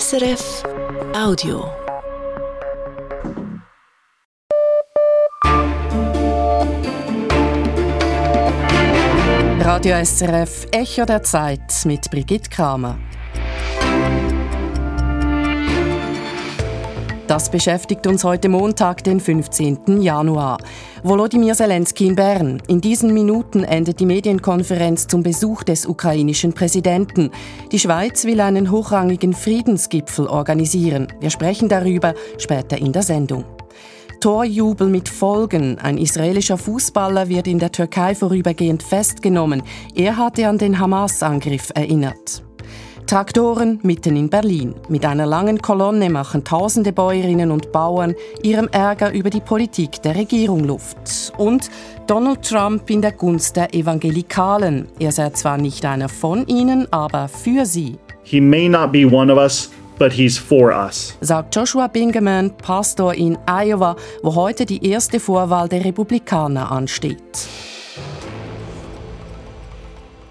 SRF Audio. Radio SRF Echo der Zeit mit Brigitte Kramer. Das beschäftigt uns heute Montag, den 15. Januar. Volodymyr Zelensky in Bern. In diesen Minuten endet die Medienkonferenz zum Besuch des ukrainischen Präsidenten. Die Schweiz will einen hochrangigen Friedensgipfel organisieren. Wir sprechen darüber später in der Sendung. Torjubel mit Folgen. Ein israelischer Fußballer wird in der Türkei vorübergehend festgenommen. Er hatte an den Hamas-Angriff erinnert. Traktoren mitten in Berlin. Mit einer langen Kolonne machen tausende Bäuerinnen und Bauern ihrem Ärger über die Politik der Regierung Luft. Und Donald Trump in der Gunst der Evangelikalen. Er sei zwar nicht einer von ihnen, aber für sie. He may not be one of us, but he's for us. Sagt Joshua Bingaman, Pastor in Iowa, wo heute die erste Vorwahl der Republikaner ansteht.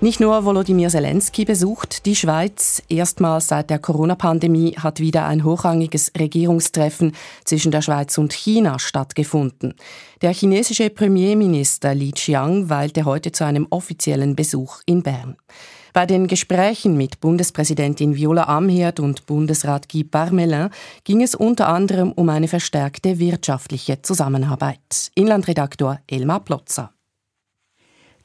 Nicht nur Volodymyr Zelensky besucht die Schweiz. Erstmals seit der Corona-Pandemie hat wieder ein hochrangiges Regierungstreffen zwischen der Schweiz und China stattgefunden. Der chinesische Premierminister Li Qiang weilte heute zu einem offiziellen Besuch in Bern. Bei den Gesprächen mit Bundespräsidentin Viola Amherd und Bundesrat Guy Parmelin ging es unter anderem um eine verstärkte wirtschaftliche Zusammenarbeit. Inlandredaktor Elmar Plotzer.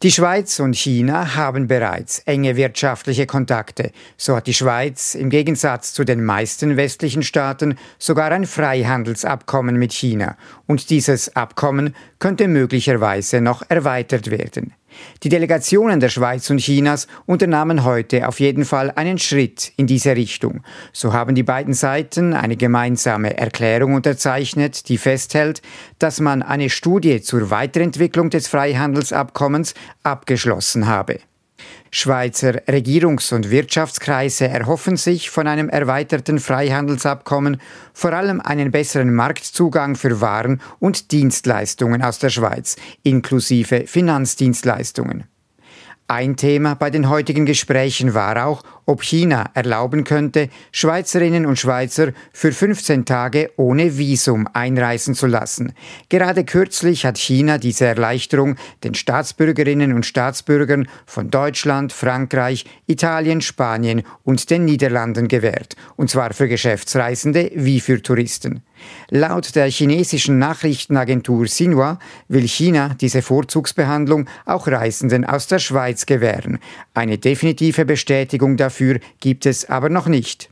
Die Schweiz und China haben bereits enge wirtschaftliche Kontakte. So hat die Schweiz im Gegensatz zu den meisten westlichen Staaten sogar ein Freihandelsabkommen mit China. Und dieses Abkommen könnte möglicherweise noch erweitert werden. Die Delegationen der Schweiz und Chinas unternahmen heute auf jeden Fall einen Schritt in diese Richtung. So haben die beiden Seiten eine gemeinsame Erklärung unterzeichnet, die festhält, dass man eine Studie zur Weiterentwicklung des Freihandelsabkommens abgeschlossen habe. Schweizer Regierungs- und Wirtschaftskreise erhoffen sich von einem erweiterten Freihandelsabkommen vor allem einen besseren Marktzugang für Waren und Dienstleistungen aus der Schweiz, inklusive Finanzdienstleistungen. Ein Thema bei den heutigen Gesprächen war auch, ob China erlauben könnte, Schweizerinnen und Schweizer für 15 Tage ohne Visum einreisen zu lassen. Gerade kürzlich hat China diese Erleichterung den Staatsbürgerinnen und Staatsbürgern von Deutschland, Frankreich, Italien, Spanien und den Niederlanden gewährt, und zwar für Geschäftsreisende wie für Touristen. Laut der chinesischen Nachrichtenagentur Xinhua will China diese Vorzugsbehandlung auch Reisenden aus der Schweiz gewähren. Eine definitive Bestätigung dafür gibt es aber noch nicht.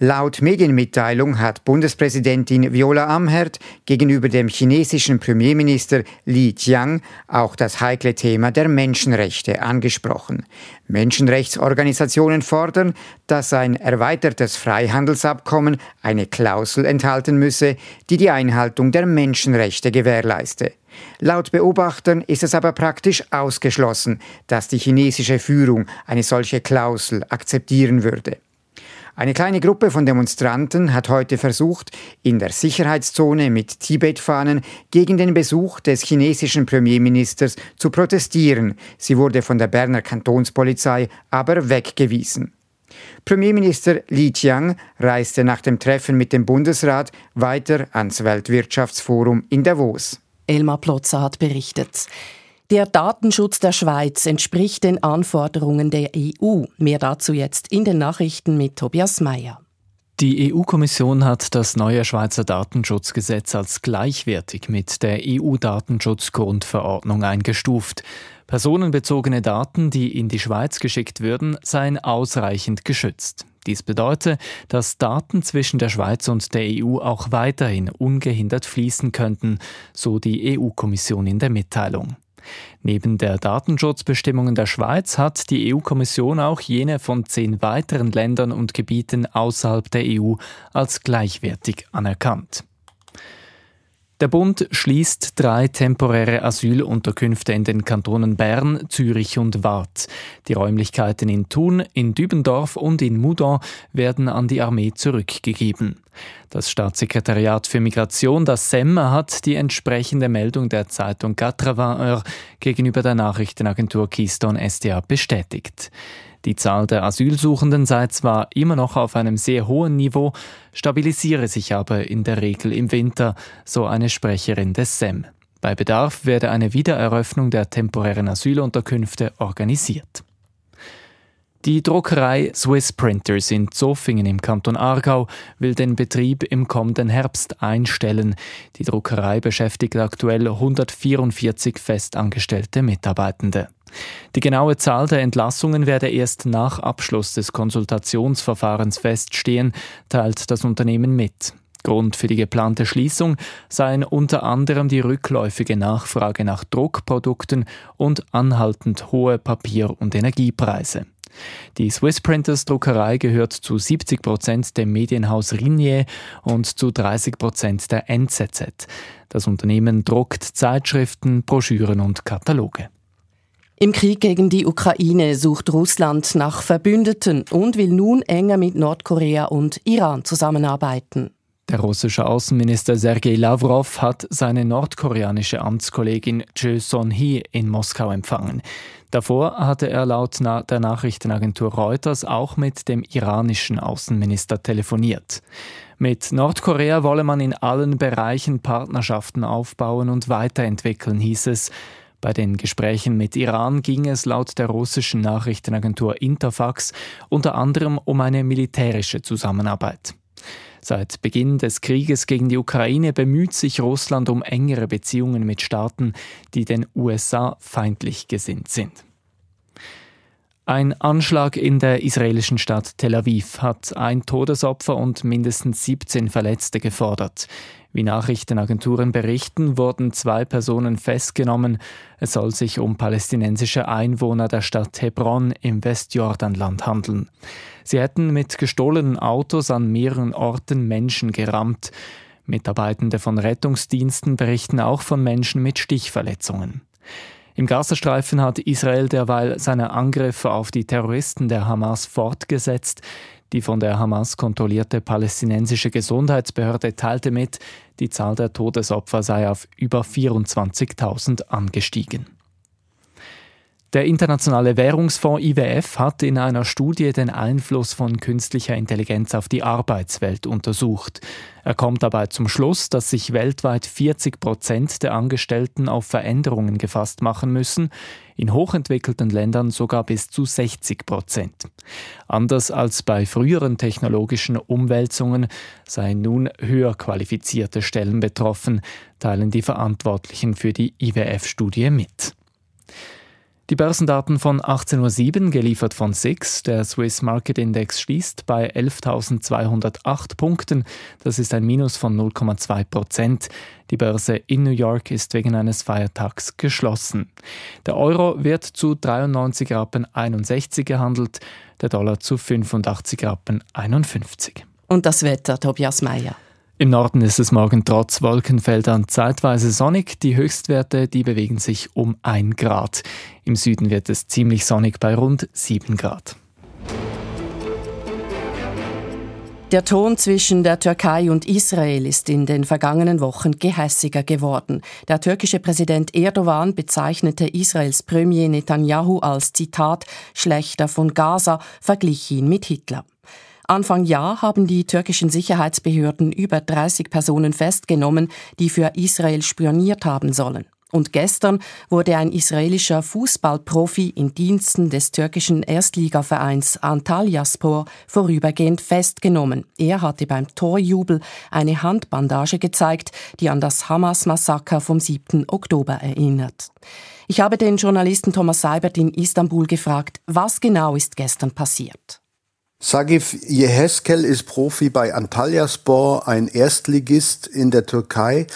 Laut Medienmitteilung hat Bundespräsidentin Viola Amherd gegenüber dem chinesischen Premierminister Li Qiang auch das heikle Thema der Menschenrechte angesprochen. Menschenrechtsorganisationen fordern, dass ein erweitertes Freihandelsabkommen eine Klausel enthalten müsse, die die Einhaltung der Menschenrechte gewährleiste. Laut Beobachtern ist es aber praktisch ausgeschlossen, dass die chinesische Führung eine solche Klausel akzeptieren würde. Eine kleine Gruppe von Demonstranten hat heute versucht, in der Sicherheitszone mit Tibet-Fahnen gegen den Besuch des chinesischen Premierministers zu protestieren. Sie wurde von der Berner Kantonspolizei aber weggewiesen. Premierminister Li Qiang reiste nach dem Treffen mit dem Bundesrat weiter ans Weltwirtschaftsforum in Davos. Elmar Plotzer hat berichtet. Der Datenschutz der Schweiz entspricht den Anforderungen der EU. Mehr dazu jetzt in den Nachrichten mit Tobias Mayer. Die EU-Kommission hat das neue Schweizer Datenschutzgesetz als gleichwertig mit der EU-Datenschutzgrundverordnung eingestuft. Personenbezogene Daten, die in die Schweiz geschickt würden, seien ausreichend geschützt. Dies bedeutet, dass Daten zwischen der Schweiz und der EU auch weiterhin ungehindert fließen könnten, so die EU-Kommission in der Mitteilung. Neben der Datenschutzbestimmungen der Schweiz hat die EU-Kommission auch jene von zehn weiteren Ländern und Gebieten außerhalb der EU als gleichwertig anerkannt. Der Bund schließt drei temporäre Asylunterkünfte in den Kantonen Bern, Zürich und Waadt. Die Räumlichkeiten in Thun, in Dübendorf und in Moudon werden an die Armee zurückgegeben. Das Staatssekretariat für Migration, das SEM, hat die entsprechende Meldung der Zeitung Quatre gegenüber der Nachrichtenagentur Keystone SDA bestätigt. Die Zahl der Asylsuchenden sei zwar immer noch auf einem sehr hohen Niveau, stabilisiere sich aber in der Regel im Winter, so eine Sprecherin des SEM. Bei Bedarf werde eine Wiedereröffnung der temporären Asylunterkünfte organisiert. Die Druckerei Swiss Printers in Zofingen im Kanton Aargau will den Betrieb im kommenden Herbst einstellen. Die Druckerei beschäftigt aktuell 144 festangestellte Mitarbeitende. Die genaue Zahl der Entlassungen werde erst nach Abschluss des Konsultationsverfahrens feststehen, teilt das Unternehmen mit. Grund für die geplante Schließung seien unter anderem die rückläufige Nachfrage nach Druckprodukten und anhaltend hohe Papier- und Energiepreise. Die Swiss Printers Druckerei gehört zu 70 Prozent dem Medienhaus Ringier und zu 30 Prozent der NZZ. Das Unternehmen druckt Zeitschriften, Broschüren und Kataloge. Im Krieg gegen die Ukraine sucht Russland nach Verbündeten und will nun enger mit Nordkorea und Iran zusammenarbeiten. Der russische Außenminister Sergei Lavrov hat seine nordkoreanische Amtskollegin Jo Son-hee in Moskau empfangen. Davor hatte er laut der Nachrichtenagentur Reuters auch mit dem iranischen Außenminister telefoniert. Mit Nordkorea wolle man in allen Bereichen Partnerschaften aufbauen und weiterentwickeln, hieß es. Bei den Gesprächen mit Iran ging es laut der russischen Nachrichtenagentur Interfax unter anderem um eine militärische Zusammenarbeit. Seit Beginn des Krieges gegen die Ukraine bemüht sich Russland um engere Beziehungen mit Staaten, die den USA feindlich gesinnt sind. Ein Anschlag in der israelischen Stadt Tel Aviv hat ein Todesopfer und mindestens 17 Verletzte gefordert. Wie Nachrichtenagenturen berichten, wurden zwei Personen festgenommen. Es soll sich um palästinensische Einwohner der Stadt Hebron im Westjordanland handeln. Sie hätten mit gestohlenen Autos an mehreren Orten Menschen gerammt. Mitarbeitende von Rettungsdiensten berichten auch von Menschen mit Stichverletzungen. Im Gazastreifen hat Israel derweil seine Angriffe auf die Terroristen der Hamas fortgesetzt. Die von der Hamas kontrollierte palästinensische Gesundheitsbehörde teilte mit, die Zahl der Todesopfer sei auf über 24.000 angestiegen. Der Internationale Währungsfonds IWF hat in einer Studie den Einfluss von künstlicher Intelligenz auf die Arbeitswelt untersucht. Er kommt dabei zum Schluss, dass sich weltweit 40 Prozent der Angestellten auf Veränderungen gefasst machen müssen, in hochentwickelten Ländern sogar bis zu 60 Prozent. Anders als bei früheren technologischen Umwälzungen seien nun höher qualifizierte Stellen betroffen, teilen die Verantwortlichen für die IWF-Studie mit. Die Börsendaten von 18.07 Uhr, geliefert von SIX. Der Swiss Market Index schließt bei 11.208 Punkten. Das ist ein Minus von 0,2 Prozent. Die Börse in New York ist wegen eines Feiertags geschlossen. Der Euro wird zu 93 Rappen 61 gehandelt, der Dollar zu 85 Rappen 51. Und das Wetter, Tobias Meyer. Im Norden ist es morgen trotz Wolkenfeldern zeitweise sonnig. Die Höchstwerte, die bewegen sich um 1 Grad. Im Süden wird es ziemlich sonnig bei rund 7 Grad. Der Ton zwischen der Türkei und Israel ist in den vergangenen Wochen gehässiger geworden. Der türkische Präsident Erdogan bezeichnete Israels Premier Netanyahu als Zitat schlechter von Gaza, verglich ihn mit Hitler. Anfang Jahr haben die türkischen Sicherheitsbehörden über 30 Personen festgenommen, die für Israel spioniert haben sollen. Und gestern wurde ein israelischer Fußballprofi in Diensten des türkischen Erstligavereins Antalyaspor vorübergehend festgenommen. Er hatte beim Torjubel eine Handbandage gezeigt, die an das Hamas-Massaker vom 7. Oktober erinnert. Ich habe den Journalisten Thomas Seibert in Istanbul gefragt, was genau ist gestern passiert. Sagif Yeheskel ist Profi bei Antalyaspor, ein Erstligist in der Türkei.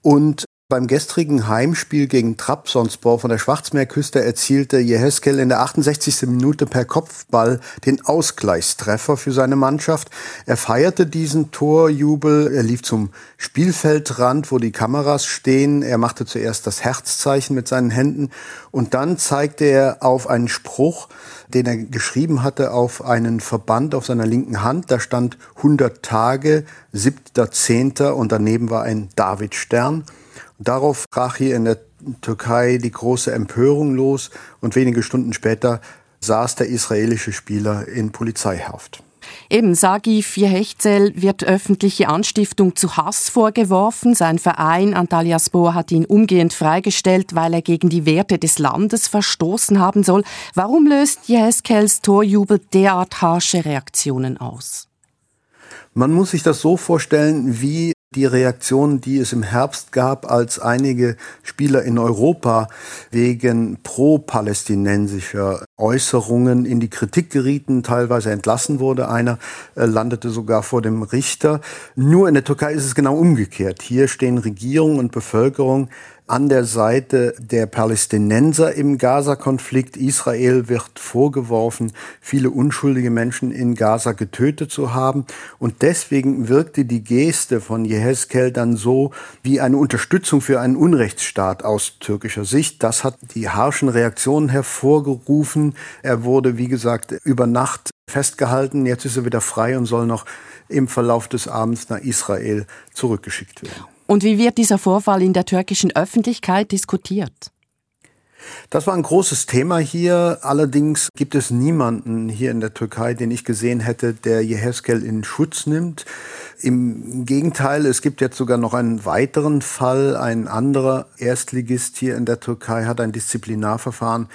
Und beim gestrigen Heimspiel gegen Trabzonspor von der Schwarzmeerküste erzielte Jeheskel in der 68. Minute per Kopfball den Ausgleichstreffer für seine Mannschaft. Er feierte diesen Torjubel, er lief zum Spielfeldrand, wo die Kameras stehen. Er machte zuerst das Herzzeichen mit seinen Händen und dann zeigte er auf einen Spruch, den er geschrieben hatte auf einen Verband auf seiner linken Hand. Da stand 100 Tage, 7.10. und daneben war ein Davidstern. Darauf brach hier in der Türkei die große Empörung los und wenige Stunden später saß der israelische Spieler in Polizeihaft. Eben, Sagif Jehechzel wird öffentliche Anstiftung zu Hass vorgeworfen. Sein Verein Antalyaspor hat ihn umgehend freigestellt, weil er gegen die Werte des Landes verstoßen haben soll. Warum löst Jehezkels Torjubel derart harsche Reaktionen aus? Man muss sich das so vorstellen, wie die Reaktionen, die es im Herbst gab, als einige Spieler in Europa wegen pro-palästinensischer Äußerungen in die Kritik gerieten, teilweise entlassen wurde. Einer äh, landete sogar vor dem Richter. Nur in der Türkei ist es genau umgekehrt. Hier stehen Regierung und Bevölkerung an der Seite der Palästinenser im Gaza-Konflikt. Israel wird vorgeworfen, viele unschuldige Menschen in Gaza getötet zu haben. Und deswegen wirkte die Geste von Jehezkel dann so wie eine Unterstützung für einen Unrechtsstaat aus türkischer Sicht. Das hat die harschen Reaktionen hervorgerufen. Er wurde, wie gesagt, über Nacht festgehalten. Jetzt ist er wieder frei und soll noch im Verlauf des Abends nach Israel zurückgeschickt werden. Und wie wird dieser Vorfall in der türkischen Öffentlichkeit diskutiert? Das war ein großes Thema hier. Allerdings gibt es niemanden hier in der Türkei, den ich gesehen hätte, der Jeheskel in Schutz nimmt. Im Gegenteil, es gibt jetzt sogar noch einen weiteren Fall. Ein anderer Erstligist hier in der Türkei hat ein Disziplinarverfahren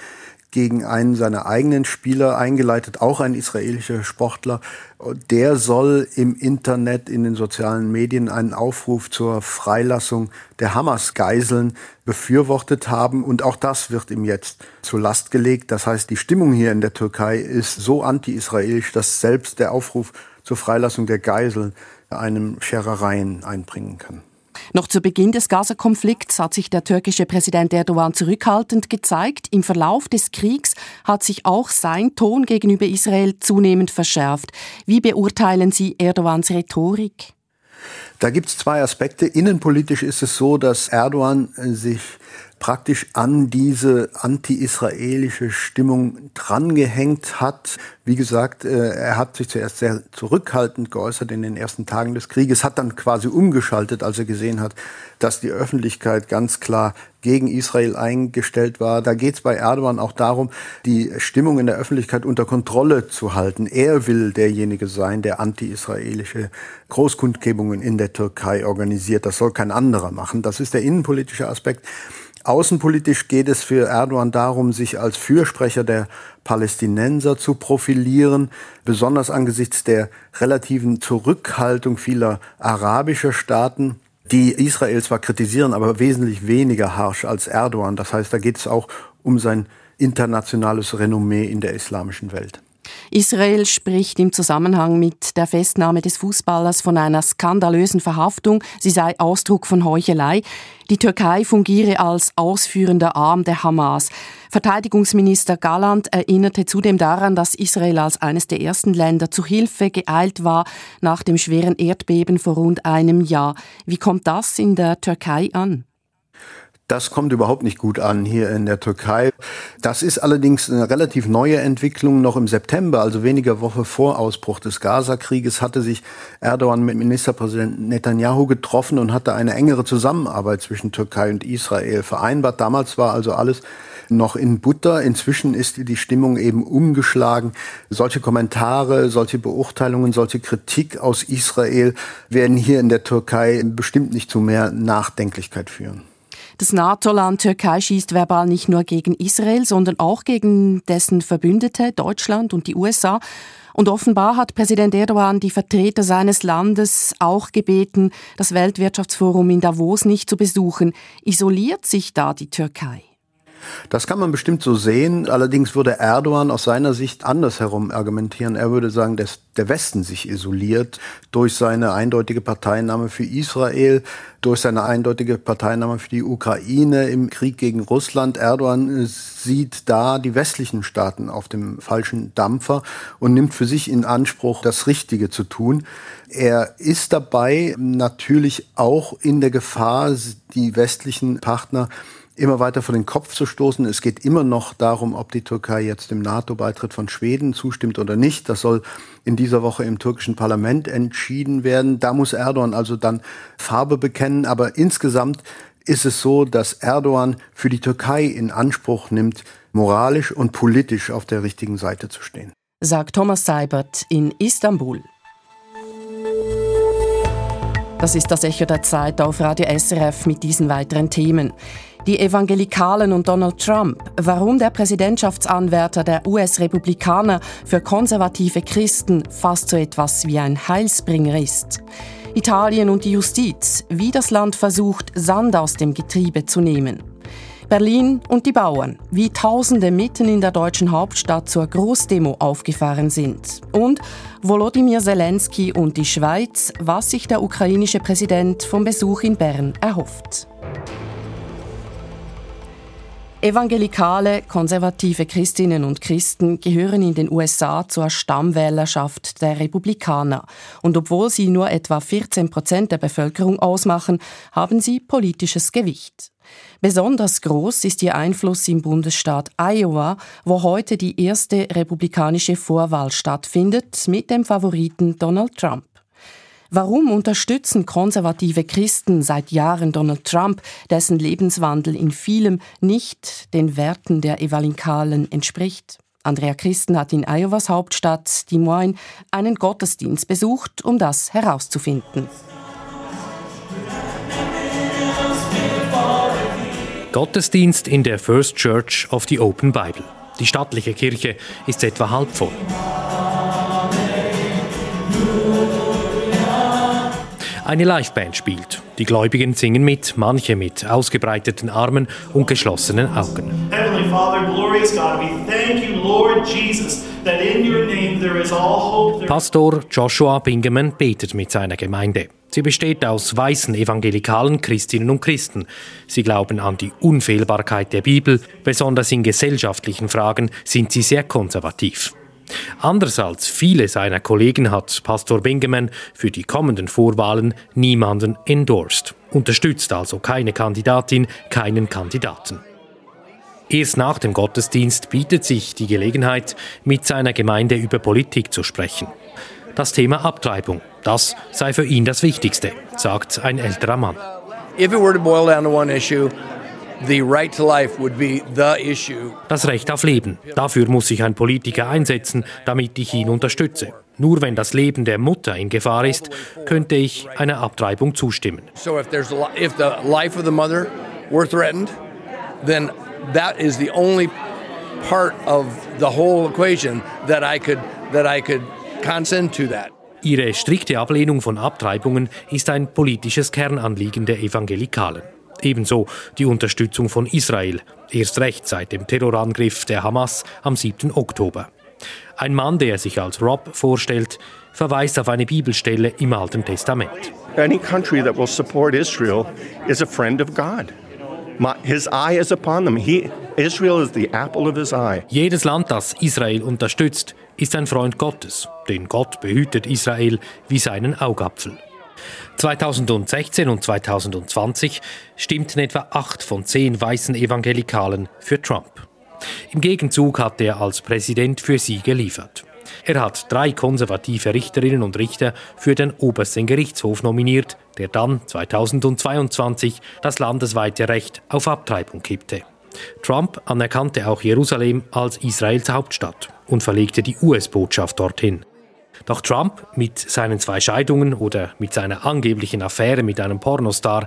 gegen einen seiner eigenen Spieler eingeleitet, auch ein israelischer Sportler. Der soll im Internet, in den sozialen Medien einen Aufruf zur Freilassung der Hamas-Geiseln befürwortet haben. Und auch das wird ihm jetzt zur Last gelegt. Das heißt, die Stimmung hier in der Türkei ist so anti-israelisch, dass selbst der Aufruf zur Freilassung der Geiseln einem Scherereien einbringen kann. Noch zu Beginn des Gaza-Konflikts hat sich der türkische Präsident Erdogan zurückhaltend gezeigt. Im Verlauf des Kriegs hat sich auch sein Ton gegenüber Israel zunehmend verschärft. Wie beurteilen Sie Erdogans Rhetorik? Da gibt es zwei Aspekte. Innenpolitisch ist es so, dass Erdogan sich praktisch an diese anti-israelische Stimmung drangehängt hat. Wie gesagt, äh, er hat sich zuerst sehr zurückhaltend geäußert in den ersten Tagen des Krieges, hat dann quasi umgeschaltet, als er gesehen hat, dass die Öffentlichkeit ganz klar gegen Israel eingestellt war. Da geht es bei Erdogan auch darum, die Stimmung in der Öffentlichkeit unter Kontrolle zu halten. Er will derjenige sein, der anti-israelische Großkundgebungen in der Türkei organisiert. Das soll kein anderer machen. Das ist der innenpolitische Aspekt. Außenpolitisch geht es für Erdogan darum, sich als Fürsprecher der Palästinenser zu profilieren, besonders angesichts der relativen Zurückhaltung vieler arabischer Staaten, die Israel zwar kritisieren, aber wesentlich weniger harsch als Erdogan. Das heißt, da geht es auch um sein internationales Renommee in der islamischen Welt. Israel spricht im Zusammenhang mit der Festnahme des Fußballers von einer skandalösen Verhaftung. Sie sei Ausdruck von Heuchelei. Die Türkei fungiere als ausführender Arm der Hamas. Verteidigungsminister Galland erinnerte zudem daran, dass Israel als eines der ersten Länder zu Hilfe geeilt war nach dem schweren Erdbeben vor rund einem Jahr. Wie kommt das in der Türkei an? Das kommt überhaupt nicht gut an hier in der Türkei. Das ist allerdings eine relativ neue Entwicklung. Noch im September, also weniger Woche vor Ausbruch des Gaza-Krieges, hatte sich Erdogan mit Ministerpräsident Netanyahu getroffen und hatte eine engere Zusammenarbeit zwischen Türkei und Israel vereinbart. Damals war also alles noch in Butter. Inzwischen ist die Stimmung eben umgeschlagen. Solche Kommentare, solche Beurteilungen, solche Kritik aus Israel werden hier in der Türkei bestimmt nicht zu mehr Nachdenklichkeit führen. Das NATO-Land Türkei schießt verbal nicht nur gegen Israel, sondern auch gegen dessen Verbündete Deutschland und die USA. Und offenbar hat Präsident Erdogan die Vertreter seines Landes auch gebeten, das Weltwirtschaftsforum in Davos nicht zu besuchen. Isoliert sich da die Türkei? Das kann man bestimmt so sehen. Allerdings würde Erdogan aus seiner Sicht andersherum argumentieren. Er würde sagen, dass der Westen sich isoliert durch seine eindeutige Parteinahme für Israel, durch seine eindeutige Parteinahme für die Ukraine im Krieg gegen Russland. Erdogan sieht da die westlichen Staaten auf dem falschen Dampfer und nimmt für sich in Anspruch, das Richtige zu tun. Er ist dabei natürlich auch in der Gefahr, die westlichen Partner immer weiter vor den Kopf zu stoßen. Es geht immer noch darum, ob die Türkei jetzt dem NATO-Beitritt von Schweden zustimmt oder nicht. Das soll in dieser Woche im türkischen Parlament entschieden werden. Da muss Erdogan also dann Farbe bekennen. Aber insgesamt ist es so, dass Erdogan für die Türkei in Anspruch nimmt, moralisch und politisch auf der richtigen Seite zu stehen. Sagt Thomas Seibert in Istanbul. Das ist das Echo der Zeit auf Radio SRF mit diesen weiteren Themen. Die Evangelikalen und Donald Trump, warum der Präsidentschaftsanwärter der US-Republikaner für konservative Christen fast so etwas wie ein Heilsbringer ist. Italien und die Justiz, wie das Land versucht, Sand aus dem Getriebe zu nehmen. Berlin und die Bauern, wie Tausende mitten in der deutschen Hauptstadt zur Großdemo aufgefahren sind. Und Volodymyr Zelensky und die Schweiz, was sich der ukrainische Präsident vom Besuch in Bern erhofft. Evangelikale, konservative Christinnen und Christen gehören in den USA zur Stammwählerschaft der Republikaner. Und obwohl sie nur etwa 14 Prozent der Bevölkerung ausmachen, haben sie politisches Gewicht. Besonders groß ist ihr Einfluss im Bundesstaat Iowa, wo heute die erste republikanische Vorwahl stattfindet mit dem Favoriten Donald Trump. Warum unterstützen konservative Christen seit Jahren Donald Trump, dessen Lebenswandel in vielem nicht den Werten der Evangelikalen entspricht? Andrea Christen hat in Iowas Hauptstadt Des Moines einen Gottesdienst besucht, um das herauszufinden. Gottesdienst in der First Church of the Open Bible. Die stattliche Kirche ist etwa halb voll. Eine Liveband spielt. Die Gläubigen singen mit, manche mit ausgebreiteten Armen und geschlossenen Augen. Heavenly Father, glorious God, we thank you, Lord Jesus, that in your name there is all hope. Pastor Joshua Bingeman betet mit seiner Gemeinde. Sie besteht aus weißen evangelikalen Christinnen und Christen. Sie glauben an die Unfehlbarkeit der Bibel, besonders in gesellschaftlichen Fragen sind sie sehr konservativ. Anders als viele seiner Kollegen hat Pastor Bingeman für die kommenden Vorwahlen niemanden endorsed, unterstützt also keine Kandidatin, keinen Kandidaten. Erst nach dem Gottesdienst bietet sich die Gelegenheit, mit seiner Gemeinde über Politik zu sprechen. Das Thema Abtreibung, das sei für ihn das Wichtigste, sagt ein älterer Mann. If it were to boil down to one issue, das Recht auf Leben. Dafür muss sich ein Politiker einsetzen, damit ich ihn unterstütze. Nur wenn das Leben der Mutter in Gefahr ist, könnte ich einer Abtreibung zustimmen. So if there's if the life of the mother were threatened, then that is the only part of the whole equation that I could that I could consent to that. Ihre strikte Ablehnung von Abtreibungen ist ein politisches Kernanliegen der Evangelikalen. Ebenso die Unterstützung von Israel, erst recht seit dem Terrorangriff der Hamas am 7. Oktober. Ein Mann, der sich als Rob vorstellt, verweist auf eine Bibelstelle im Alten Testament. Any country that will support Israel is a friend of God. His eye is upon them. He, Israel is the apple of his eye. Jedes Land, das Israel unterstützt, ist ein Freund Gottes, denn Gott behütet Israel wie seinen Augapfel. 2016 und 2020 stimmten etwa acht von zehn weißen Evangelikalen für Trump. Im Gegenzug hat er als Präsident für sie geliefert. Er hat drei konservative Richterinnen und Richter für den obersten Gerichtshof nominiert, der dann 2022 das landesweite Recht auf Abtreibung kippte. Trump anerkannte auch Jerusalem als Israels Hauptstadt und verlegte die US-Botschaft dorthin. Doch Trump mit seinen zwei Scheidungen oder mit seiner angeblichen Affäre mit einem Pornostar,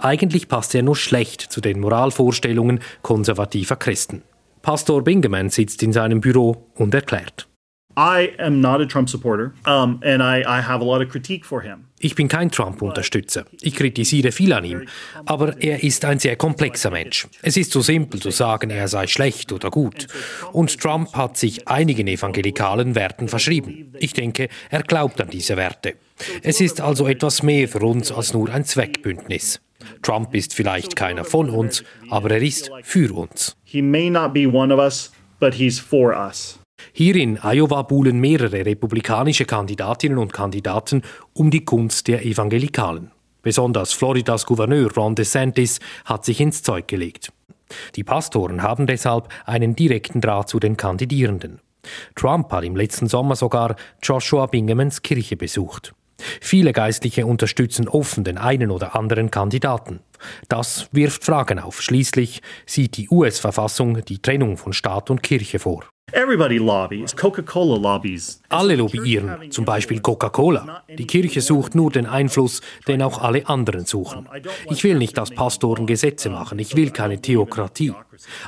eigentlich passt er nur schlecht zu den Moralvorstellungen konservativer Christen. Pastor Bingeman sitzt in seinem Büro und erklärt. I am not a Trump supporter, um, and I, I have a lot of critique for him. Ich bin kein Trump-Unterstützer. Ich kritisiere viel an ihm. Aber er ist ein sehr komplexer Mensch. Es ist so simpel zu sagen, er sei schlecht oder gut. Und Trump hat sich einigen evangelikalen Werten verschrieben. Ich denke, er glaubt an diese Werte. Es ist also etwas mehr für uns als nur ein Zweckbündnis. Trump ist vielleicht keiner von uns, aber er ist für uns. He may not be one of us, but he's for us. Hier in Iowa buhlen mehrere republikanische Kandidatinnen und Kandidaten um die Kunst der Evangelikalen. Besonders Floridas Gouverneur Ron DeSantis hat sich ins Zeug gelegt. Die Pastoren haben deshalb einen direkten Draht zu den Kandidierenden. Trump hat im letzten Sommer sogar Joshua Bingemans Kirche besucht. Viele Geistliche unterstützen offen den einen oder anderen Kandidaten. Das wirft Fragen auf. Schließlich sieht die US-Verfassung die Trennung von Staat und Kirche vor. Everybody lobbies. Coca-Cola lobbies. Alle lobbyieren, zum Beispiel Coca-Cola. Die Kirche sucht nur den Einfluss, den auch alle anderen suchen. Ich will nicht, dass Pastoren Gesetze machen. Ich will keine Theokratie.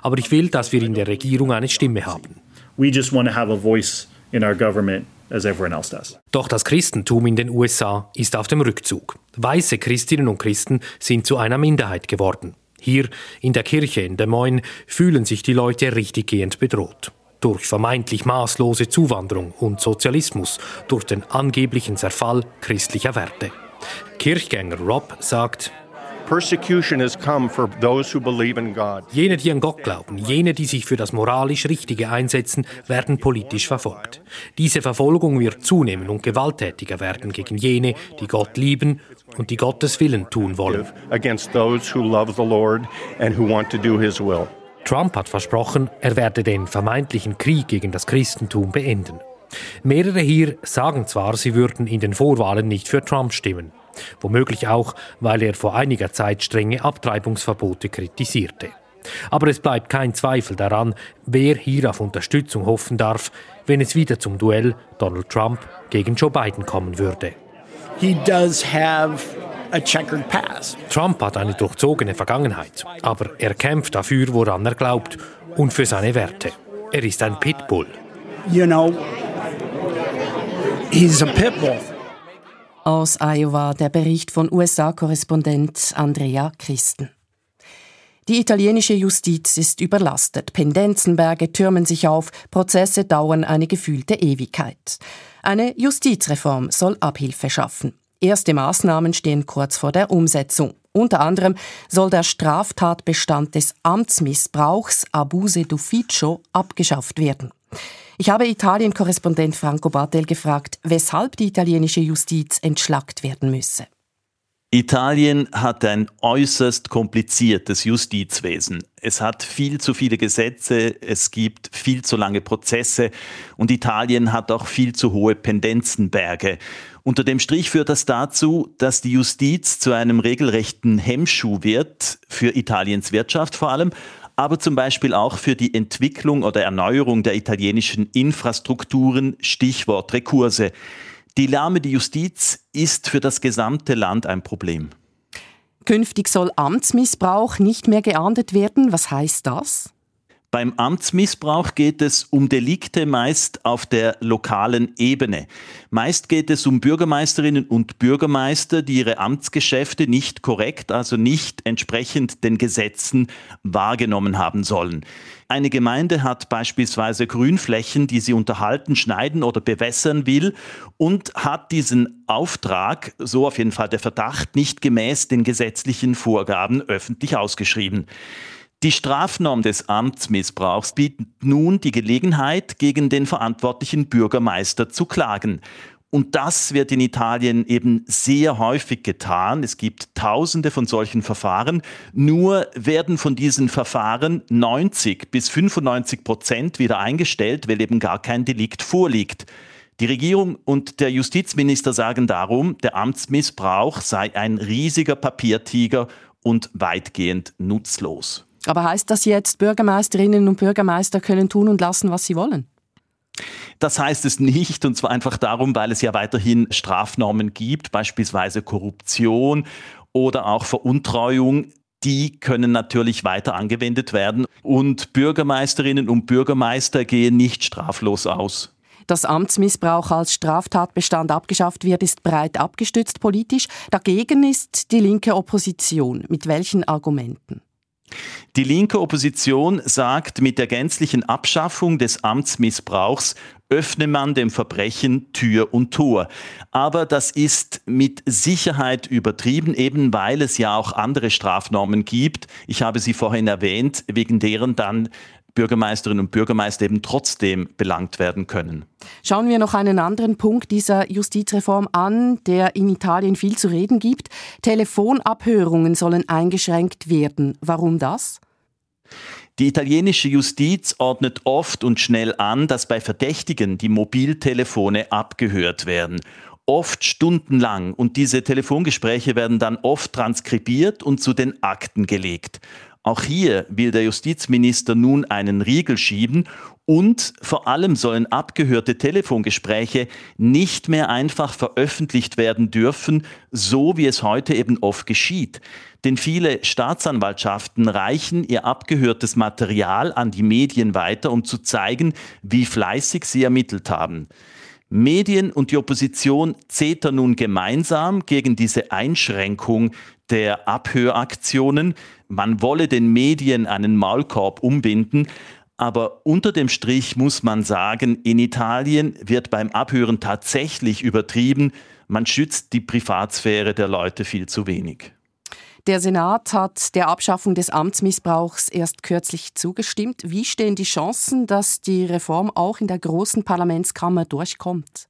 Aber ich will, dass wir in der Regierung eine Stimme haben. We just want to have a voice in our government as everyone else does. Doch das Christentum in den USA ist auf dem Rückzug. Weiße Christinnen und Christen sind zu einer Minderheit geworden. Hier in der Kirche in Des Moines fühlen sich die Leute richtiggehend bedroht durch vermeintlich maßlose Zuwanderung und Sozialismus, durch den angeblichen Zerfall christlicher Werte. Kirchgänger Rob sagt, Persecution has come for those who believe in God. Jene, die an Gott glauben, jene, die sich für das moralisch Richtige einsetzen, werden politisch verfolgt. Diese Verfolgung wird zunehmen und gewalttätiger werden gegen jene, die Gott lieben und die Gottes Willen tun wollen. Against those who love the Lord and who want to do his will. Trump hat versprochen, er werde den vermeintlichen Krieg gegen das Christentum beenden. Mehrere hier sagen zwar, sie würden in den Vorwahlen nicht für Trump stimmen, womöglich auch, weil er vor einiger Zeit strenge Abtreibungsverbote kritisierte. Aber es bleibt kein Zweifel daran, wer hier auf Unterstützung hoffen darf, wenn es wieder zum Duell Donald Trump gegen Joe Biden kommen würde. He does have. Trump hat eine durchzogene Vergangenheit, aber er kämpft dafür, woran er glaubt und für seine Werte. Er ist ein Pitbull. You know, he's a pitbull. Aus Iowa der Bericht von USA-Korrespondent Andrea Christen. Die italienische Justiz ist überlastet. Pendenzenberge türmen sich auf, Prozesse dauern eine gefühlte Ewigkeit. Eine Justizreform soll Abhilfe schaffen. Erste Maßnahmen stehen kurz vor der Umsetzung. Unter anderem soll der Straftatbestand des Amtsmissbrauchs Abuse d'ufficio abgeschafft werden. Ich habe Italien-Korrespondent Franco Bartel gefragt, weshalb die italienische Justiz entschlackt werden müsse. Italien hat ein äußerst kompliziertes Justizwesen. Es hat viel zu viele Gesetze, es gibt viel zu lange Prozesse und Italien hat auch viel zu hohe Pendenzenberge. Unter dem Strich führt das dazu, dass die Justiz zu einem regelrechten Hemmschuh wird, für Italiens Wirtschaft vor allem, aber zum Beispiel auch für die Entwicklung oder Erneuerung der italienischen Infrastrukturen, Stichwort Rekurse. Die lahme Justiz ist für das gesamte Land ein Problem. Künftig soll Amtsmissbrauch nicht mehr geahndet werden. Was heißt das? Beim Amtsmissbrauch geht es um Delikte meist auf der lokalen Ebene. Meist geht es um Bürgermeisterinnen und Bürgermeister, die ihre Amtsgeschäfte nicht korrekt, also nicht entsprechend den Gesetzen wahrgenommen haben sollen. Eine Gemeinde hat beispielsweise Grünflächen, die sie unterhalten, schneiden oder bewässern will und hat diesen Auftrag, so auf jeden Fall der Verdacht, nicht gemäß den gesetzlichen Vorgaben öffentlich ausgeschrieben. Die Strafnorm des Amtsmissbrauchs bietet nun die Gelegenheit, gegen den verantwortlichen Bürgermeister zu klagen. Und das wird in Italien eben sehr häufig getan. Es gibt tausende von solchen Verfahren. Nur werden von diesen Verfahren 90 bis 95 Prozent wieder eingestellt, weil eben gar kein Delikt vorliegt. Die Regierung und der Justizminister sagen darum, der Amtsmissbrauch sei ein riesiger Papiertiger und weitgehend nutzlos. Aber heißt das jetzt, Bürgermeisterinnen und Bürgermeister können tun und lassen, was sie wollen? Das heißt es nicht, und zwar einfach darum, weil es ja weiterhin Strafnormen gibt, beispielsweise Korruption oder auch Veruntreuung. Die können natürlich weiter angewendet werden und Bürgermeisterinnen und Bürgermeister gehen nicht straflos aus. Dass Amtsmissbrauch als Straftatbestand abgeschafft wird, ist breit abgestützt politisch. Dagegen ist die linke Opposition. Mit welchen Argumenten? Die linke Opposition sagt, mit der gänzlichen Abschaffung des Amtsmissbrauchs öffne man dem Verbrechen Tür und Tor. Aber das ist mit Sicherheit übertrieben, eben weil es ja auch andere Strafnormen gibt. Ich habe sie vorhin erwähnt, wegen deren dann Bürgermeisterinnen und Bürgermeister eben trotzdem belangt werden können. Schauen wir noch einen anderen Punkt dieser Justizreform an, der in Italien viel zu reden gibt. Telefonabhörungen sollen eingeschränkt werden. Warum das? Die italienische Justiz ordnet oft und schnell an, dass bei Verdächtigen die Mobiltelefone abgehört werden. oft stundenlang und diese Telefongespräche werden dann oft transkribiert und zu den Akten gelegt. Auch hier will der Justizminister nun einen Riegel schieben und vor allem sollen abgehörte Telefongespräche nicht mehr einfach veröffentlicht werden dürfen, so wie es heute eben oft geschieht. Denn viele Staatsanwaltschaften reichen ihr abgehörtes Material an die Medien weiter, um zu zeigen, wie fleißig sie ermittelt haben. Medien und die Opposition zetern nun gemeinsam gegen diese Einschränkung der Abhöraktionen. Man wolle den Medien einen Maulkorb umbinden. Aber unter dem Strich muss man sagen, in Italien wird beim Abhören tatsächlich übertrieben. Man schützt die Privatsphäre der Leute viel zu wenig. Der Senat hat der Abschaffung des Amtsmissbrauchs erst kürzlich zugestimmt. Wie stehen die Chancen, dass die Reform auch in der großen Parlamentskammer durchkommt?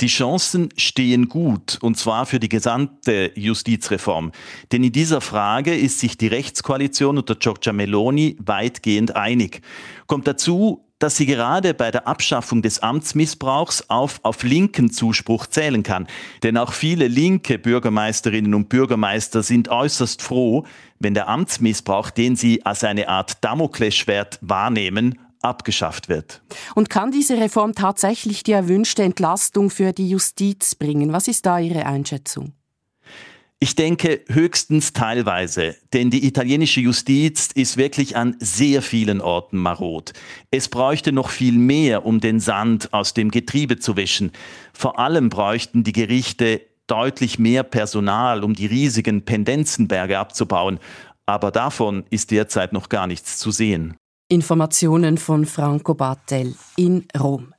Die Chancen stehen gut, und zwar für die gesamte Justizreform. Denn in dieser Frage ist sich die Rechtskoalition unter Giorgia Meloni weitgehend einig. Kommt dazu, dass sie gerade bei der Abschaffung des Amtsmissbrauchs auf, auf linken Zuspruch zählen kann. Denn auch viele linke Bürgermeisterinnen und Bürgermeister sind äußerst froh, wenn der Amtsmissbrauch, den sie als eine Art Damoklesschwert wahrnehmen, abgeschafft wird. Und kann diese Reform tatsächlich die erwünschte Entlastung für die Justiz bringen? Was ist da Ihre Einschätzung? Ich denke höchstens teilweise, denn die italienische Justiz ist wirklich an sehr vielen Orten marot. Es bräuchte noch viel mehr, um den Sand aus dem Getriebe zu wischen. Vor allem bräuchten die Gerichte deutlich mehr Personal, um die riesigen Pendenzenberge abzubauen. Aber davon ist derzeit noch gar nichts zu sehen. Informationen von Franco Battel in Rom.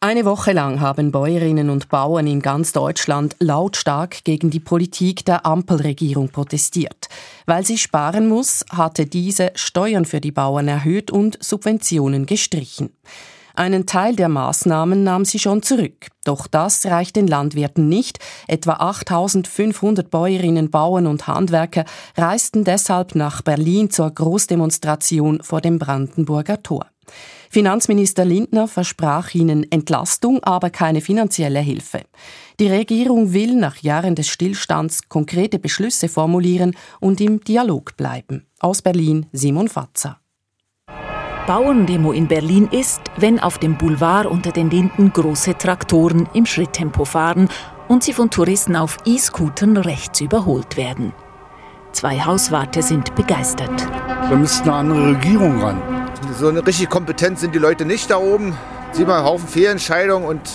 Eine Woche lang haben Bäuerinnen und Bauern in ganz Deutschland lautstark gegen die Politik der Ampelregierung protestiert. Weil sie sparen muss, hatte diese Steuern für die Bauern erhöht und Subventionen gestrichen. Einen Teil der Maßnahmen nahm sie schon zurück. Doch das reicht den Landwirten nicht. Etwa 8500 Bäuerinnen, Bauern und Handwerker reisten deshalb nach Berlin zur Großdemonstration vor dem Brandenburger Tor. Finanzminister Lindner versprach ihnen Entlastung, aber keine finanzielle Hilfe. Die Regierung will nach Jahren des Stillstands konkrete Beschlüsse formulieren und im Dialog bleiben. Aus Berlin Simon Fatzer. Bauerndemo in Berlin ist, wenn auf dem Boulevard unter den Linden große Traktoren im Schritttempo fahren und sie von Touristen auf E-Scootern rechts überholt werden. Zwei Hauswarte sind begeistert. Da müsste eine andere Regierung ran. So eine richtig kompetent sind die Leute nicht da oben. Man einen Haufen Fehlentscheidungen und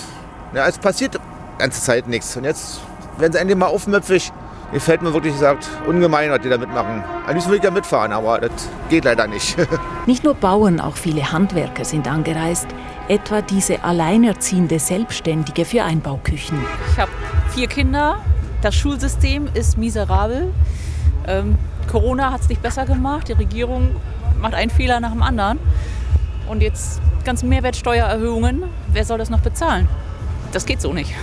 ja, es passiert die ganze Zeit nichts. Und jetzt werden sie endlich mal aufmüpfig. Mir fällt mir wirklich gesagt, ungemein, was die da mitmachen. Am liebsten würde ich ja mitfahren, aber das geht leider nicht. nicht nur Bauern, auch viele Handwerker sind angereist. Etwa diese alleinerziehende Selbstständige für Einbauküchen. Ich habe vier Kinder. Das Schulsystem ist miserabel. Ähm, Corona hat es nicht besser gemacht. Die Regierung macht einen Fehler nach dem anderen. Und jetzt ganze Mehrwertsteuererhöhungen. Wer soll das noch bezahlen? Das geht so nicht.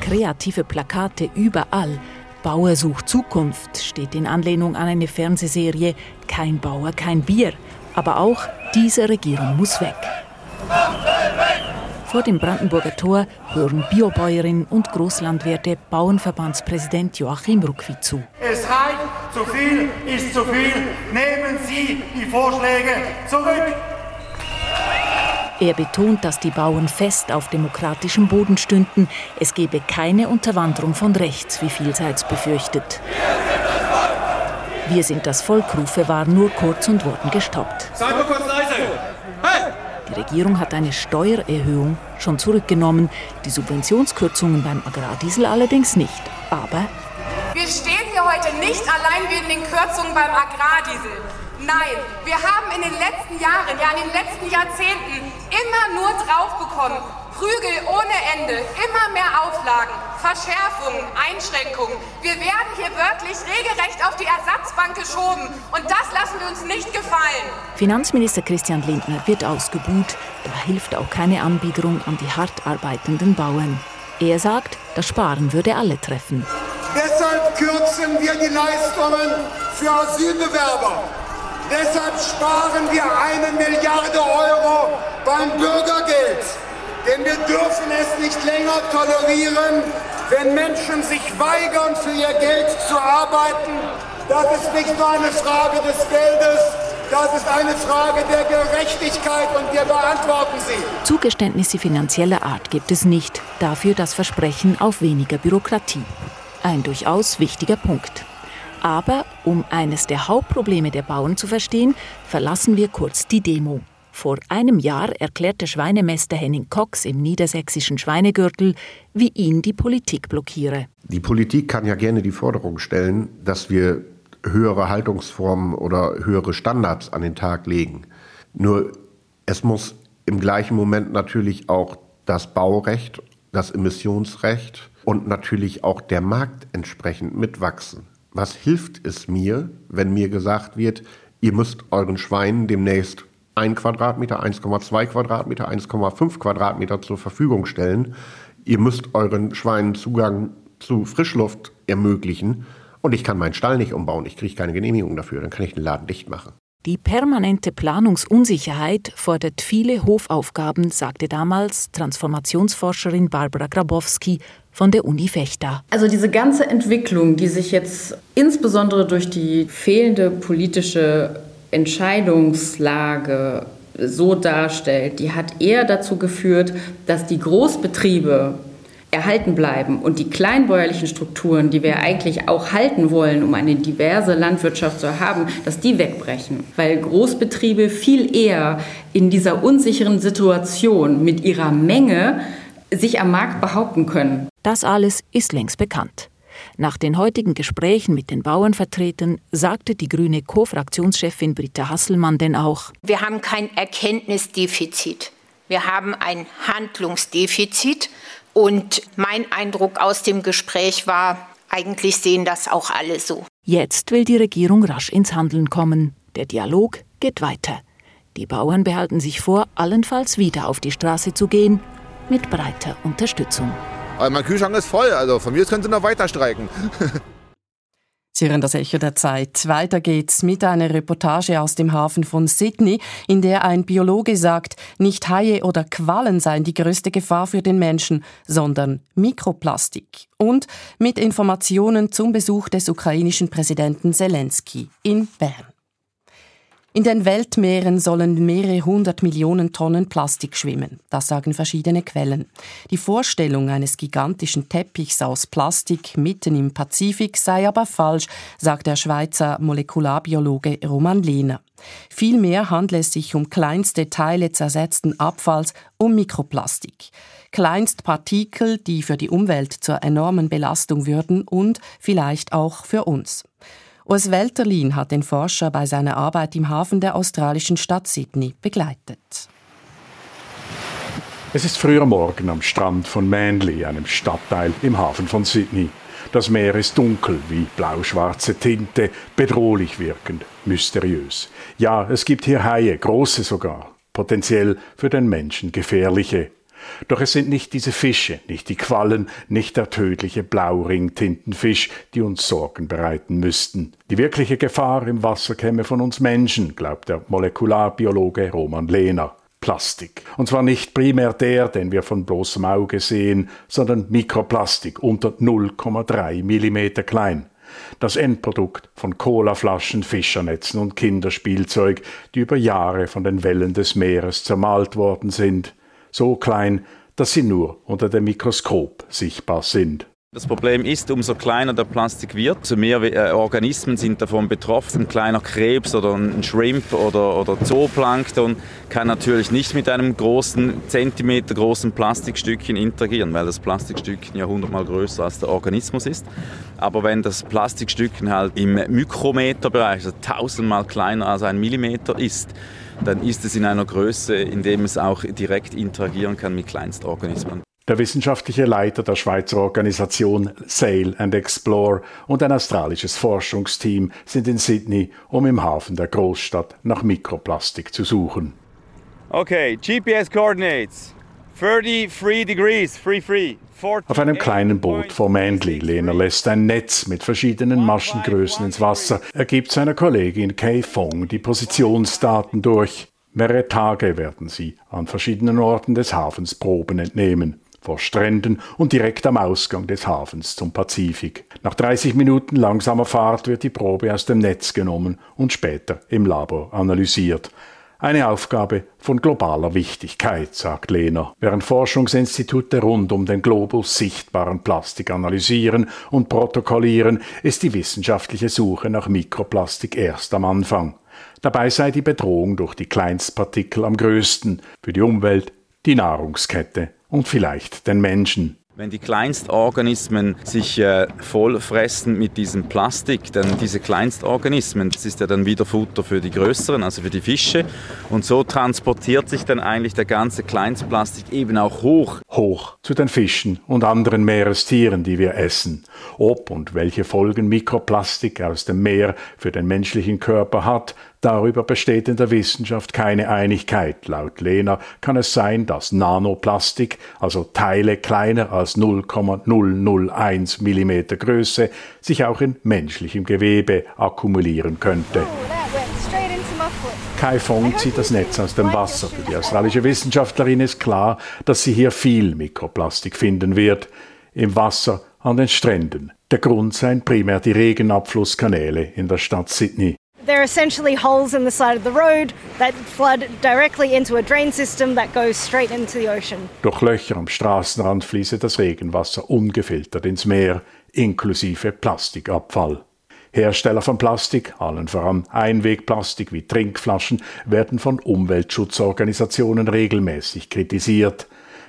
Kreative Plakate überall. Bauer sucht Zukunft steht in Anlehnung an eine Fernsehserie Kein Bauer, kein Bier. Aber auch diese Regierung muss weg. Vor dem Brandenburger Tor hören Biobäuerinnen und Großlandwirte Bauernverbandspräsident Joachim Ruckwi zu. Es reicht, zu viel ist zu viel. Nehmen Sie die Vorschläge zurück. Er betont, dass die Bauern fest auf demokratischem Boden stünden. Es gebe keine Unterwanderung von rechts, wie vielseits befürchtet. Wir sind das Volkrufe waren nur kurz und wurden gestoppt. Seid mal kurz leise! Hey! Die Regierung hat eine Steuererhöhung schon zurückgenommen, die Subventionskürzungen beim Agrardiesel allerdings nicht. Aber wir stehen hier heute nicht allein wegen den Kürzungen beim Agrardiesel. Nein, wir haben in den letzten Jahren, ja in den letzten Jahrzehnten immer nur drauf bekommen. Prügel ohne Ende, immer mehr Auflagen, Verschärfungen, Einschränkungen. Wir werden hier wörtlich regelrecht auf die Ersatzbank geschoben und das lassen wir uns nicht gefallen. Finanzminister Christian Lindner wird ausgebuht, da hilft auch keine Anbiederung an die hart arbeitenden Bauern. Er sagt, das Sparen würde alle treffen. Deshalb kürzen wir die Leistungen für Asylbewerber. Deshalb sparen wir eine Milliarde Euro beim Bürgergeld. Denn wir dürfen es nicht länger tolerieren, wenn Menschen sich weigern, für ihr Geld zu arbeiten. Das ist nicht nur eine Frage des Geldes, das ist eine Frage der Gerechtigkeit und wir beantworten sie. Zugeständnisse finanzieller Art gibt es nicht, dafür das Versprechen auf weniger Bürokratie. Ein durchaus wichtiger Punkt. Aber um eines der Hauptprobleme der Bauern zu verstehen, verlassen wir kurz die Demo. Vor einem Jahr erklärte Schweinemeister Henning Cox im niedersächsischen Schweinegürtel, wie ihn die Politik blockiere. Die Politik kann ja gerne die Forderung stellen, dass wir höhere Haltungsformen oder höhere Standards an den Tag legen. Nur es muss im gleichen Moment natürlich auch das Baurecht, das Emissionsrecht und natürlich auch der Markt entsprechend mitwachsen. Was hilft es mir, wenn mir gesagt wird, ihr müsst euren Schweinen demnächst 1 Quadratmeter, 1,2 Quadratmeter, 1,5 Quadratmeter zur Verfügung stellen. Ihr müsst euren Schweinen Zugang zu Frischluft ermöglichen und ich kann meinen Stall nicht umbauen, ich kriege keine Genehmigung dafür, dann kann ich den Laden dicht machen. Die permanente Planungsunsicherheit fordert viele Hofaufgaben, sagte damals Transformationsforscherin Barbara Grabowski von der Uni Vechta. Also diese ganze Entwicklung, die sich jetzt insbesondere durch die fehlende politische Entscheidungslage so darstellt, die hat eher dazu geführt, dass die Großbetriebe erhalten bleiben und die kleinbäuerlichen Strukturen, die wir eigentlich auch halten wollen, um eine diverse Landwirtschaft zu haben, dass die wegbrechen, weil Großbetriebe viel eher in dieser unsicheren Situation mit ihrer Menge sich am Markt behaupten können. Das alles ist längst bekannt. Nach den heutigen Gesprächen mit den Bauernvertretern sagte die grüne Co-Fraktionschefin Britta Hasselmann denn auch, wir haben kein Erkenntnisdefizit. Wir haben ein Handlungsdefizit. Und mein Eindruck aus dem Gespräch war, eigentlich sehen das auch alle so. Jetzt will die Regierung rasch ins Handeln kommen. Der Dialog geht weiter. Die Bauern behalten sich vor, allenfalls wieder auf die Straße zu gehen, mit breiter Unterstützung. Aber mein Kühlschrank ist voll, also von mir können Sie noch weiter streiken. Sie hören das Echo der Zeit. Weiter geht's mit einer Reportage aus dem Hafen von Sydney, in der ein Biologe sagt, nicht Haie oder Quallen seien die größte Gefahr für den Menschen, sondern Mikroplastik. Und mit Informationen zum Besuch des ukrainischen Präsidenten Zelensky in Bern. In den Weltmeeren sollen mehrere hundert Millionen Tonnen Plastik schwimmen. Das sagen verschiedene Quellen. Die Vorstellung eines gigantischen Teppichs aus Plastik mitten im Pazifik sei aber falsch, sagt der Schweizer Molekularbiologe Roman Lehner. Vielmehr handelt es sich um kleinste Teile zersetzten Abfalls, um Mikroplastik. Kleinstpartikel, die für die Umwelt zur enormen Belastung würden und vielleicht auch für uns. Urs Welterlin hat den Forscher bei seiner Arbeit im Hafen der australischen Stadt Sydney begleitet. Es ist früher Morgen am Strand von Manly, einem Stadtteil im Hafen von Sydney. Das Meer ist dunkel wie blau-schwarze Tinte, bedrohlich wirkend, mysteriös. Ja, es gibt hier Haie, große sogar, potenziell für den Menschen gefährliche. Doch es sind nicht diese Fische, nicht die Quallen, nicht der tödliche Blauring-Tintenfisch, die uns Sorgen bereiten müssten. Die wirkliche Gefahr im Wasser käme von uns Menschen, glaubt der Molekularbiologe Roman Lehner. Plastik. Und zwar nicht primär der, den wir von bloßem Auge sehen, sondern Mikroplastik unter 0,3 Millimeter klein. Das Endprodukt von Colaflaschen, Fischernetzen und Kinderspielzeug, die über Jahre von den Wellen des Meeres zermalt worden sind so klein, dass sie nur unter dem Mikroskop sichtbar sind. Das Problem ist, umso kleiner der Plastik wird, umso mehr äh, Organismen sind davon betroffen. Ein kleiner Krebs oder ein Shrimp oder, oder Zooplankton kann natürlich nicht mit einem großen, Zentimeter großen Plastikstückchen interagieren, weil das Plastikstückchen ja hundertmal größer als der Organismus ist. Aber wenn das Plastikstückchen halt im Mikrometerbereich, also tausendmal kleiner als ein Millimeter ist, dann ist es in einer Größe, in dem es auch direkt interagieren kann mit Kleinstorganismen. Der wissenschaftliche Leiter der Schweizer Organisation Sail and Explore und ein australisches Forschungsteam sind in Sydney, um im Hafen der Großstadt nach Mikroplastik zu suchen. Okay, GPS Coordinates. 33 degrees, free free. Auf einem kleinen Boot vor Manly, Lena lässt ein Netz mit verschiedenen Maschengrößen ins Wasser. Er gibt seiner Kollegin Kay Fong die Positionsdaten durch. Mehrere Tage werden sie an verschiedenen Orten des Hafens Proben entnehmen vor Stränden und direkt am Ausgang des Hafens zum Pazifik. Nach 30 Minuten langsamer Fahrt wird die Probe aus dem Netz genommen und später im Labor analysiert. Eine Aufgabe von globaler Wichtigkeit, sagt Lehner. Während Forschungsinstitute rund um den Globus sichtbaren Plastik analysieren und protokollieren, ist die wissenschaftliche Suche nach Mikroplastik erst am Anfang. Dabei sei die Bedrohung durch die Kleinstpartikel am größten für die Umwelt, die Nahrungskette und vielleicht den Menschen. Wenn die Kleinstorganismen sich äh, vollfressen mit diesem Plastik, dann diese Kleinstorganismen, das ist ja dann wieder Futter für die größeren, also für die Fische. Und so transportiert sich dann eigentlich der ganze Kleinstplastik eben auch hoch. Hoch zu den Fischen und anderen Meerestieren, die wir essen. Ob und welche Folgen Mikroplastik aus dem Meer für den menschlichen Körper hat, Darüber besteht in der Wissenschaft keine Einigkeit. Laut Lehner kann es sein, dass Nanoplastik, also Teile kleiner als 0,001 mm Größe, sich auch in menschlichem Gewebe akkumulieren könnte. Kai Fong zieht das Netz aus dem Wasser. Für die australische Wissenschaftlerin ist klar, dass sie hier viel Mikroplastik finden wird. Im Wasser, an den Stränden. Der Grund seien primär die Regenabflusskanäle in der Stadt Sydney. They're essentially holes in the side of the road that flood directly into a drain system that goes straight into the ocean. Durch Löcher am Straßenrand fließe das Regenwasser ungefiltert ins Meer, inklusive Plastikabfall. Hersteller von Plastik, allen voran Einwegplastik wie Trinkflaschen, werden von Umweltschutzorganisationen regelmäßig kritisiert.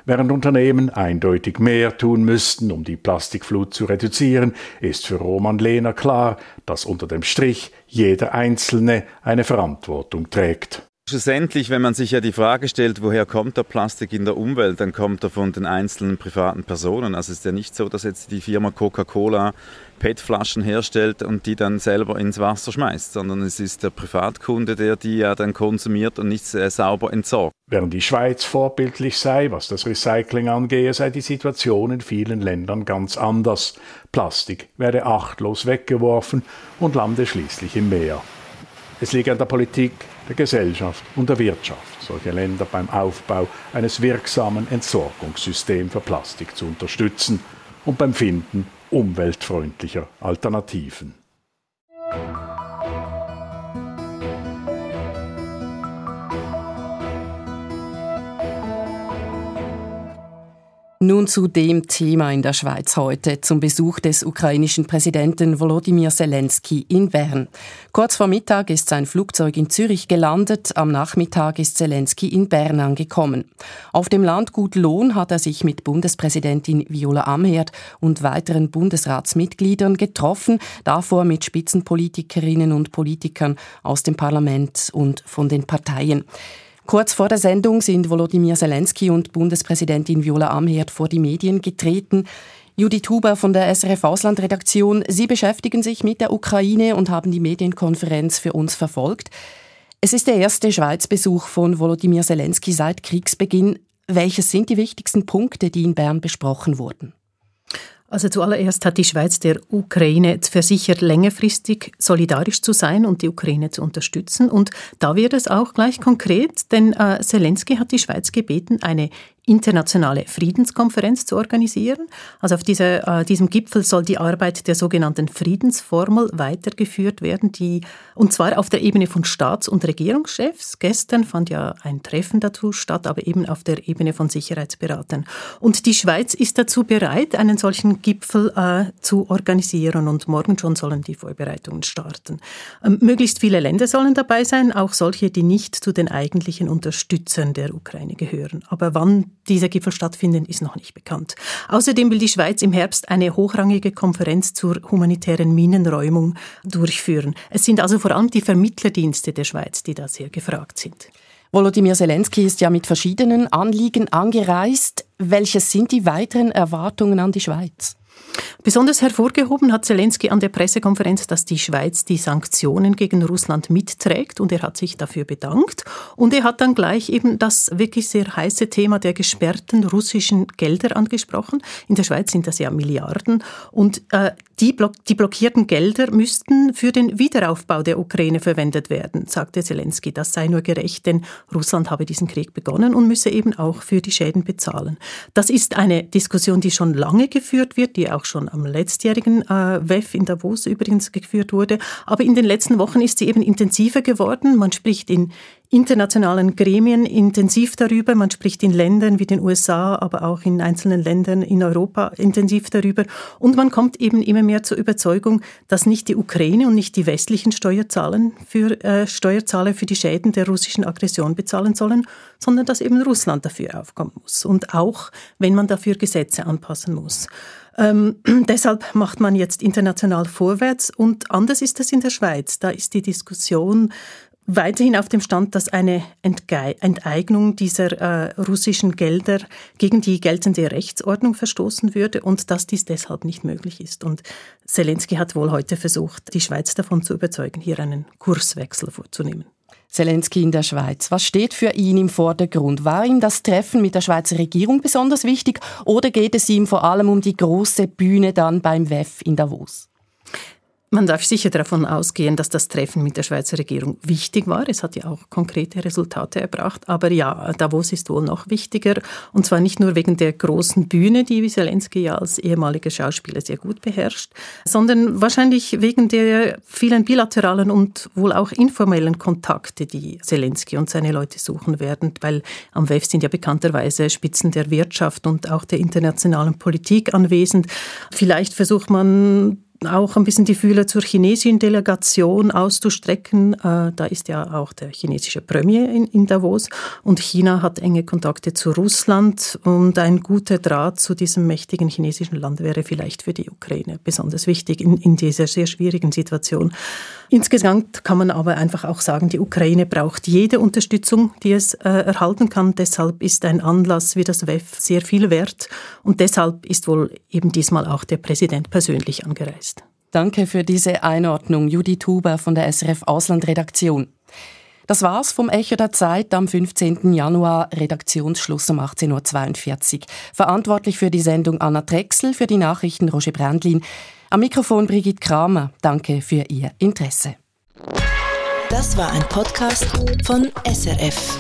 Während Unternehmen eindeutig mehr tun müssten, um die Plastikflut zu reduzieren, ist für Roman Lehner klar, dass unter dem Strich jeder Einzelne eine Verantwortung trägt. Schlussendlich, wenn man sich ja die Frage stellt, woher kommt der Plastik in der Umwelt, dann kommt er von den einzelnen privaten Personen. Also es ist ja nicht so, dass jetzt die Firma Coca-Cola PET-Flaschen herstellt und die dann selber ins Wasser schmeißt, sondern es ist der Privatkunde, der die ja dann konsumiert und nicht sehr sauber entsorgt. Während die Schweiz vorbildlich sei, was das Recycling angehe, sei die Situation in vielen Ländern ganz anders. Plastik werde achtlos weggeworfen und lande schließlich im Meer. Es liegt an der Politik, der Gesellschaft und der Wirtschaft, solche Länder beim Aufbau eines wirksamen Entsorgungssystems für Plastik zu unterstützen und beim Finden umweltfreundlicher Alternativen. Nun zu dem Thema in der Schweiz heute, zum Besuch des ukrainischen Präsidenten Volodymyr Zelensky in Bern. Kurz vor Mittag ist sein Flugzeug in Zürich gelandet, am Nachmittag ist Zelensky in Bern angekommen. Auf dem Landgut Lohn hat er sich mit Bundespräsidentin Viola Amherd und weiteren Bundesratsmitgliedern getroffen, davor mit Spitzenpolitikerinnen und Politikern aus dem Parlament und von den Parteien. Kurz vor der Sendung sind Volodymyr Zelensky und Bundespräsidentin Viola Amherd vor die Medien getreten. Judith Huber von der SRF Auslandredaktion. Sie beschäftigen sich mit der Ukraine und haben die Medienkonferenz für uns verfolgt. Es ist der erste Schweizbesuch von Volodymyr Zelensky seit Kriegsbeginn. Welches sind die wichtigsten Punkte, die in Bern besprochen wurden? Also zuallererst hat die Schweiz der Ukraine versichert, längerfristig solidarisch zu sein und die Ukraine zu unterstützen. Und da wird es auch gleich konkret, denn äh, Zelensky hat die Schweiz gebeten, eine internationale Friedenskonferenz zu organisieren. Also auf diese, äh, diesem Gipfel soll die Arbeit der sogenannten Friedensformel weitergeführt werden, die, und zwar auf der Ebene von Staats- und Regierungschefs. Gestern fand ja ein Treffen dazu statt, aber eben auf der Ebene von Sicherheitsberatern. Und die Schweiz ist dazu bereit, einen solchen Gipfel äh, zu organisieren und morgen schon sollen die Vorbereitungen starten. Ähm, möglichst viele Länder sollen dabei sein, auch solche, die nicht zu den eigentlichen Unterstützern der Ukraine gehören. Aber wann dieser Gipfel stattfinden, ist noch nicht bekannt. Außerdem will die Schweiz im Herbst eine hochrangige Konferenz zur humanitären Minenräumung durchführen. Es sind also vor allem die Vermittlerdienste der Schweiz, die da sehr gefragt sind. Volodymyr Zelensky ist ja mit verschiedenen Anliegen angereist. Welches sind die weiteren Erwartungen an die Schweiz? Besonders hervorgehoben hat Zelensky an der Pressekonferenz, dass die Schweiz die Sanktionen gegen Russland mitträgt und er hat sich dafür bedankt. Und er hat dann gleich eben das wirklich sehr heiße Thema der gesperrten russischen Gelder angesprochen. In der Schweiz sind das ja Milliarden und äh, die, block die blockierten Gelder müssten für den Wiederaufbau der Ukraine verwendet werden, sagte Zelensky. Das sei nur gerecht, denn Russland habe diesen Krieg begonnen und müsse eben auch für die Schäden bezahlen. Das ist eine Diskussion, die schon lange geführt wird, die auch schon am letztjährigen äh, WEF in Davos übrigens geführt wurde. Aber in den letzten Wochen ist sie eben intensiver geworden. Man spricht in internationalen Gremien intensiv darüber. Man spricht in Ländern wie den USA, aber auch in einzelnen Ländern in Europa intensiv darüber. Und man kommt eben immer mehr zur Überzeugung, dass nicht die Ukraine und nicht die westlichen Steuerzahlen für, äh, Steuerzahler für die Schäden der russischen Aggression bezahlen sollen, sondern dass eben Russland dafür aufkommen muss. Und auch, wenn man dafür Gesetze anpassen muss. Ähm, deshalb macht man jetzt international vorwärts und anders ist es in der Schweiz. Da ist die Diskussion weiterhin auf dem Stand, dass eine Enteignung dieser äh, russischen Gelder gegen die geltende Rechtsordnung verstoßen würde und dass dies deshalb nicht möglich ist. Und Zelensky hat wohl heute versucht, die Schweiz davon zu überzeugen, hier einen Kurswechsel vorzunehmen. Zelensky in der Schweiz. Was steht für ihn im Vordergrund? War ihm das Treffen mit der Schweizer Regierung besonders wichtig oder geht es ihm vor allem um die große Bühne dann beim WEF in Davos? Man darf sicher davon ausgehen, dass das Treffen mit der Schweizer Regierung wichtig war. Es hat ja auch konkrete Resultate erbracht. Aber ja, Davos ist wohl noch wichtiger. Und zwar nicht nur wegen der großen Bühne, die Zelensky ja als ehemaliger Schauspieler sehr gut beherrscht, sondern wahrscheinlich wegen der vielen bilateralen und wohl auch informellen Kontakte, die Zelensky und seine Leute suchen werden. Weil am WEF sind ja bekannterweise Spitzen der Wirtschaft und auch der internationalen Politik anwesend. Vielleicht versucht man auch ein bisschen die Fühler zur chinesischen Delegation auszustrecken. Äh, da ist ja auch der chinesische Premier in, Davos und China hat enge Kontakte zu Russland und ein guter Draht zu diesem mächtigen chinesischen Land wäre vielleicht für die Ukraine besonders wichtig in, in dieser sehr schwierigen Situation. Insgesamt kann man aber einfach auch sagen, die Ukraine braucht jede Unterstützung, die es äh, erhalten kann. Deshalb ist ein Anlass wie das WEF sehr viel wert und deshalb ist wohl eben diesmal auch der Präsident persönlich angereist. Danke für diese Einordnung, Judith Huber von der SRF Auslandredaktion. Das war's vom Echo der Zeit am 15. Januar, Redaktionsschluss um 18.42 Uhr. Verantwortlich für die Sendung Anna Drechsel, für die Nachrichten Roger Brandlin. Am Mikrofon Brigitte Kramer. Danke für Ihr Interesse. Das war ein Podcast von SRF.